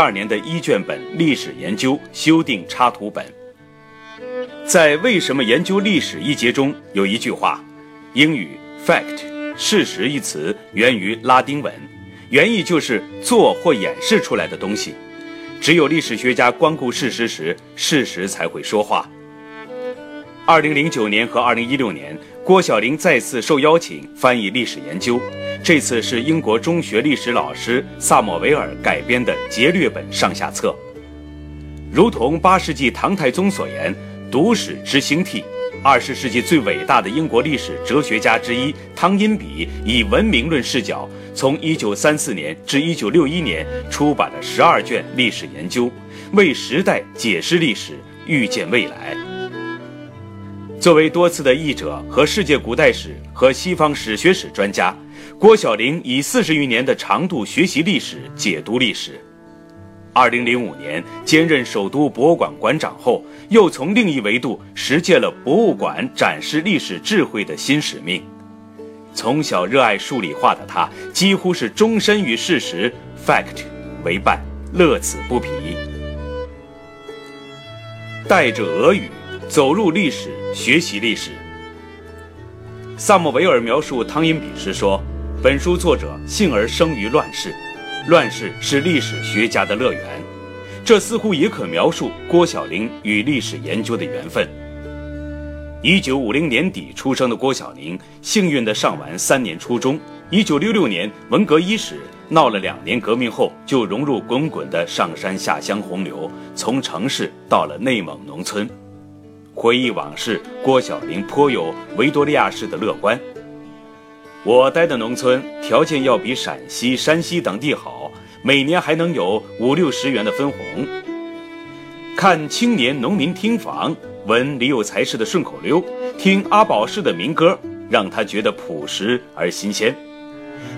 二年的一卷本历史研究修订插图本。在为什么研究历史一节中有一句话，英语 fact 事实一词源于拉丁文，原意就是做或演示出来的东西。只有历史学家光顾事实时，事实才会说话。二零零九年和二零一六年，郭晓玲再次受邀请翻译历史研究，这次是英国中学历史老师萨默维尔改编的劫掠本上下册。如同八世纪唐太宗所言：“读史知兴替。”二十世纪最伟大的英国历史哲学家之一汤因比以文明论视角，从一九三四年至一九六一年出版了十二卷历史研究，为时代解释历史，预见未来。作为多次的译者和世界古代史和西方史学史专家，郭晓玲以四十余年的长度学习历史、解读历史。二零零五年兼任首都博物馆馆长后，又从另一维度实践了博物馆展示历史智慧的新使命。从小热爱数理化的他，几乎是终身与事实 （fact） 为伴，乐此不疲。带着俄语走入历史，学习历史。萨默维尔描述汤因比时说：“本书作者幸而生于乱世。”乱世是历史学家的乐园，这似乎也可描述郭晓玲与历史研究的缘分。一九五零年底出生的郭晓玲，幸运地上完三年初中。一九六六年文革伊始，闹了两年革命后，就融入滚滚的上山下乡洪流，从城市到了内蒙农村。回忆往事，郭晓玲颇有维多利亚式的乐观。我待的农村条件要比陕西、山西等地好，每年还能有五六十元的分红。看青年农民听房，闻李有才式的顺口溜，听阿宝式的民歌，让他觉得朴实而新鲜。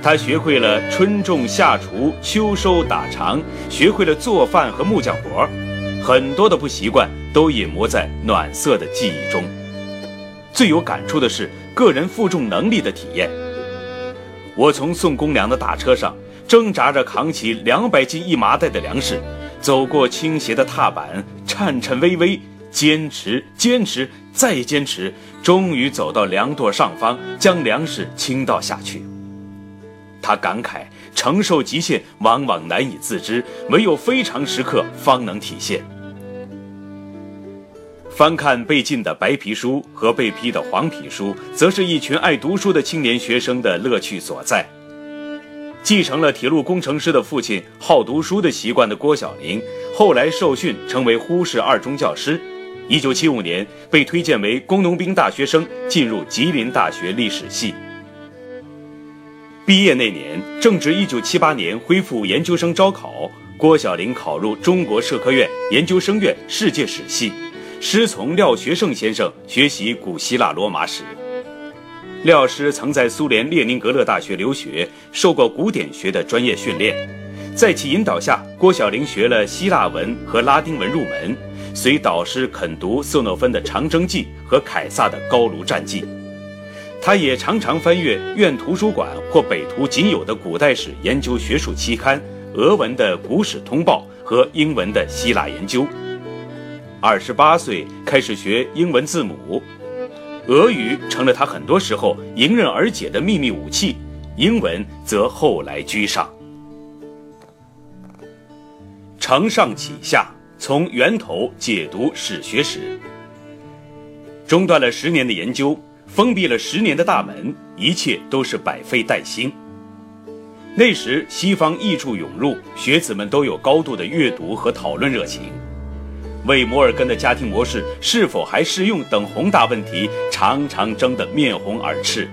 他学会了春种夏锄、秋收打长，学会了做饭和木匠活，很多的不习惯都隐没在暖色的记忆中。最有感触的是个人负重能力的体验。我从送公粮的大车上挣扎着扛起两百斤一麻袋的粮食，走过倾斜的踏板，颤颤巍巍，坚持，坚持，再坚持，终于走到粮垛上方，将粮食倾倒下去。他感慨：承受极限往往难以自知，唯有非常时刻方能体现。翻看被禁的白皮书和被批的黄皮书，则是一群爱读书的青年学生的乐趣所在。继承了铁路工程师的父亲好读书的习惯的郭晓玲，后来受训成为呼市二中教师。一九七五年被推荐为工农兵大学生，进入吉林大学历史系。毕业那年正值一九七八年恢复研究生招考，郭晓玲考入中国社科院研究生院世界史系。师从廖学胜先生学习古希腊罗马史。廖师曾在苏联列宁格勒大学留学，受过古典学的专业训练。在其引导下，郭晓玲学了希腊文和拉丁文入门，随导师肯读色诺芬的《长征记》和凯撒的《高卢战记》。他也常常翻阅院图书馆或北图仅有的古代史研究学术期刊、俄文的《古史通报》和英文的《希腊研究》。二十八岁开始学英文字母，俄语成了他很多时候迎刃而解的秘密武器，英文则后来居上。承上启下，从源头解读史学史。中断了十年的研究，封闭了十年的大门，一切都是百废待兴。那时西方译著涌入，学子们都有高度的阅读和讨论热情。为摩尔根的家庭模式是否还适用等宏大问题，常常争得面红耳赤。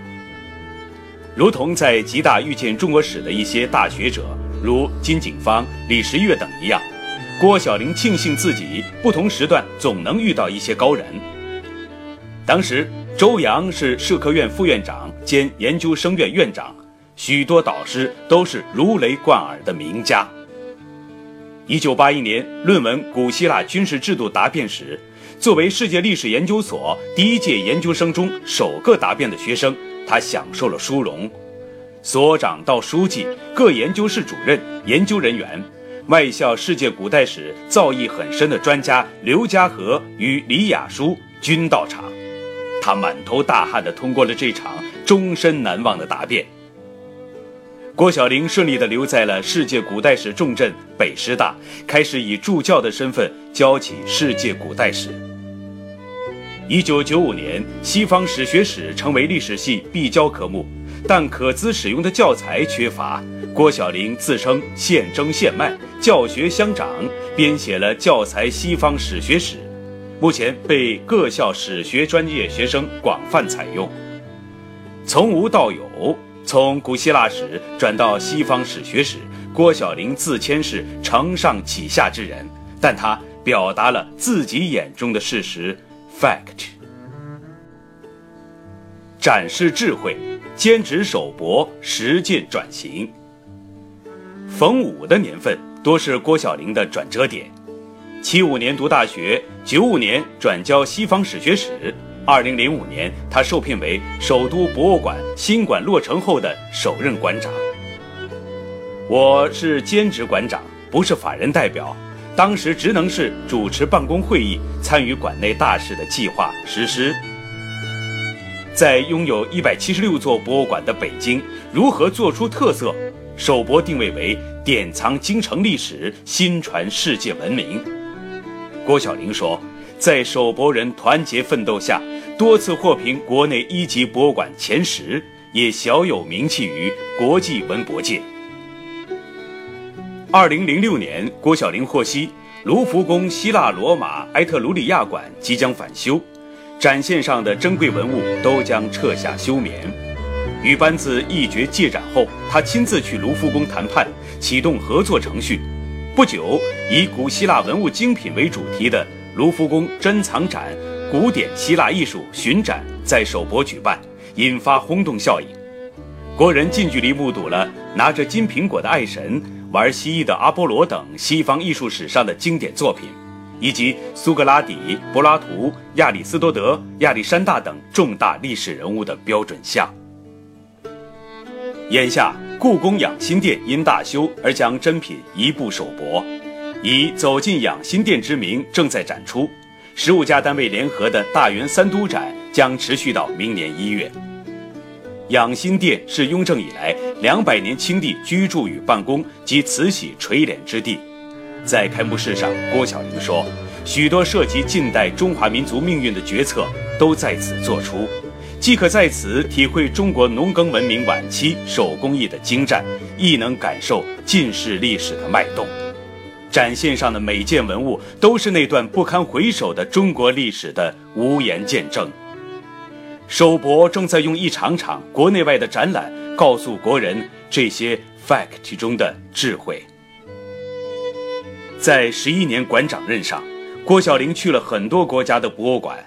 如同在吉大遇见中国史的一些大学者，如金景芳、李时月等一样，郭晓玲庆幸自己不同时段总能遇到一些高人。当时，周扬是社科院副院长兼研究生院院长，许多导师都是如雷贯耳的名家。一九八一年，论文《古希腊军事制度答辩》时，作为世界历史研究所第一届研究生中首个答辩的学生，他享受了殊荣。所长到书记、各研究室主任、研究人员，外校世界古代史造诣很深的专家刘家和与李雅书均到场。他满头大汗地通过了这场终身难忘的答辩。郭小玲顺利地留在了世界古代史重镇北师大，开始以助教的身份教起世界古代史。一九九五年，西方史学史成为历史系必教科目，但可资使用的教材缺乏。郭小玲自称现征现卖，教学相长，编写了教材《西方史学史》，目前被各校史学专业学生广泛采用。从无到有。从古希腊史转到西方史学史，郭小玲自谦是承上启下之人，但他表达了自己眼中的事实，fact，展示智慧，兼职手博，实践转型。逢五的年份多是郭小玲的转折点，七五年读大学，九五年转教西方史学史。二零零五年，他受聘为首都博物馆新馆落成后的首任馆长。我是兼职馆长，不是法人代表，当时职能是主持办公会议，参与馆内大事的计划实施。在拥有一百七十六座博物馆的北京，如何做出特色？首博定位为典藏京城历史，新传世界文明。郭晓玲说，在首博人团结奋斗下。多次获评国内一级博物馆前十，也小有名气于国际文博界。二零零六年，郭晓玲获悉卢浮宫希腊罗马埃特鲁里亚馆即将返修，展线上的珍贵文物都将撤下休眠。与班子一决借展后，他亲自去卢浮宫谈判，启动合作程序。不久，以古希腊文物精品为主题的卢浮宫珍藏展。古典希腊艺术巡展在首博举办，引发轰动效应。国人近距离目睹了拿着金苹果的爱神、玩蜥蜴的阿波罗等西方艺术史上的经典作品，以及苏格拉底、柏拉图、亚里士多德、亚历山大等重大历史人物的标准像。眼下，故宫养心殿因大修而将珍品移步首博，以“走进养心殿”之名正在展出。十五家单位联合的大元三都展将持续到明年一月。养心殿是雍正以来两百年清帝居住与办公及慈禧垂帘之地。在开幕式上，郭晓玲说：“许多涉及近代中华民族命运的决策都在此做出，既可在此体会中国农耕文明晚期手工艺的精湛，亦能感受近世历史的脉动。”展现上的每件文物都是那段不堪回首的中国历史的无言见证。首博正在用一场场国内外的展览告诉国人这些 fact 中的智慧。在十一年馆长任上，郭晓玲去了很多国家的博物馆。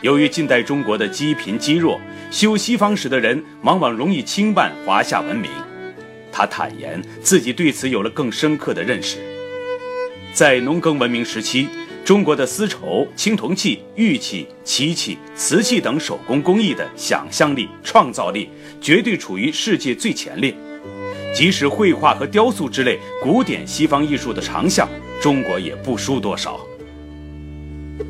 由于近代中国的积贫积弱，修西方史的人往往容易轻慢华夏文明。他坦言自己对此有了更深刻的认识。在农耕文明时期，中国的丝绸、青铜器、玉器、漆器、瓷器等手工工艺的想象力、创造力绝对处于世界最前列。即使绘画和雕塑之类古典西方艺术的长项，中国也不输多少。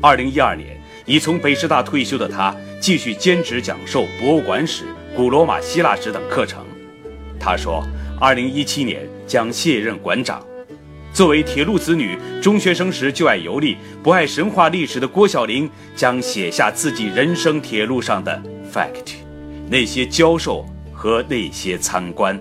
二零一二年，已从北师大退休的他，继续兼职讲授博物馆史、古罗马希腊史等课程。他说，二零一七年将卸任馆长。作为铁路子女，中学生时就爱游历，不爱神话历史的郭晓玲将写下自己人生铁路上的 fact，那些教授和那些参观。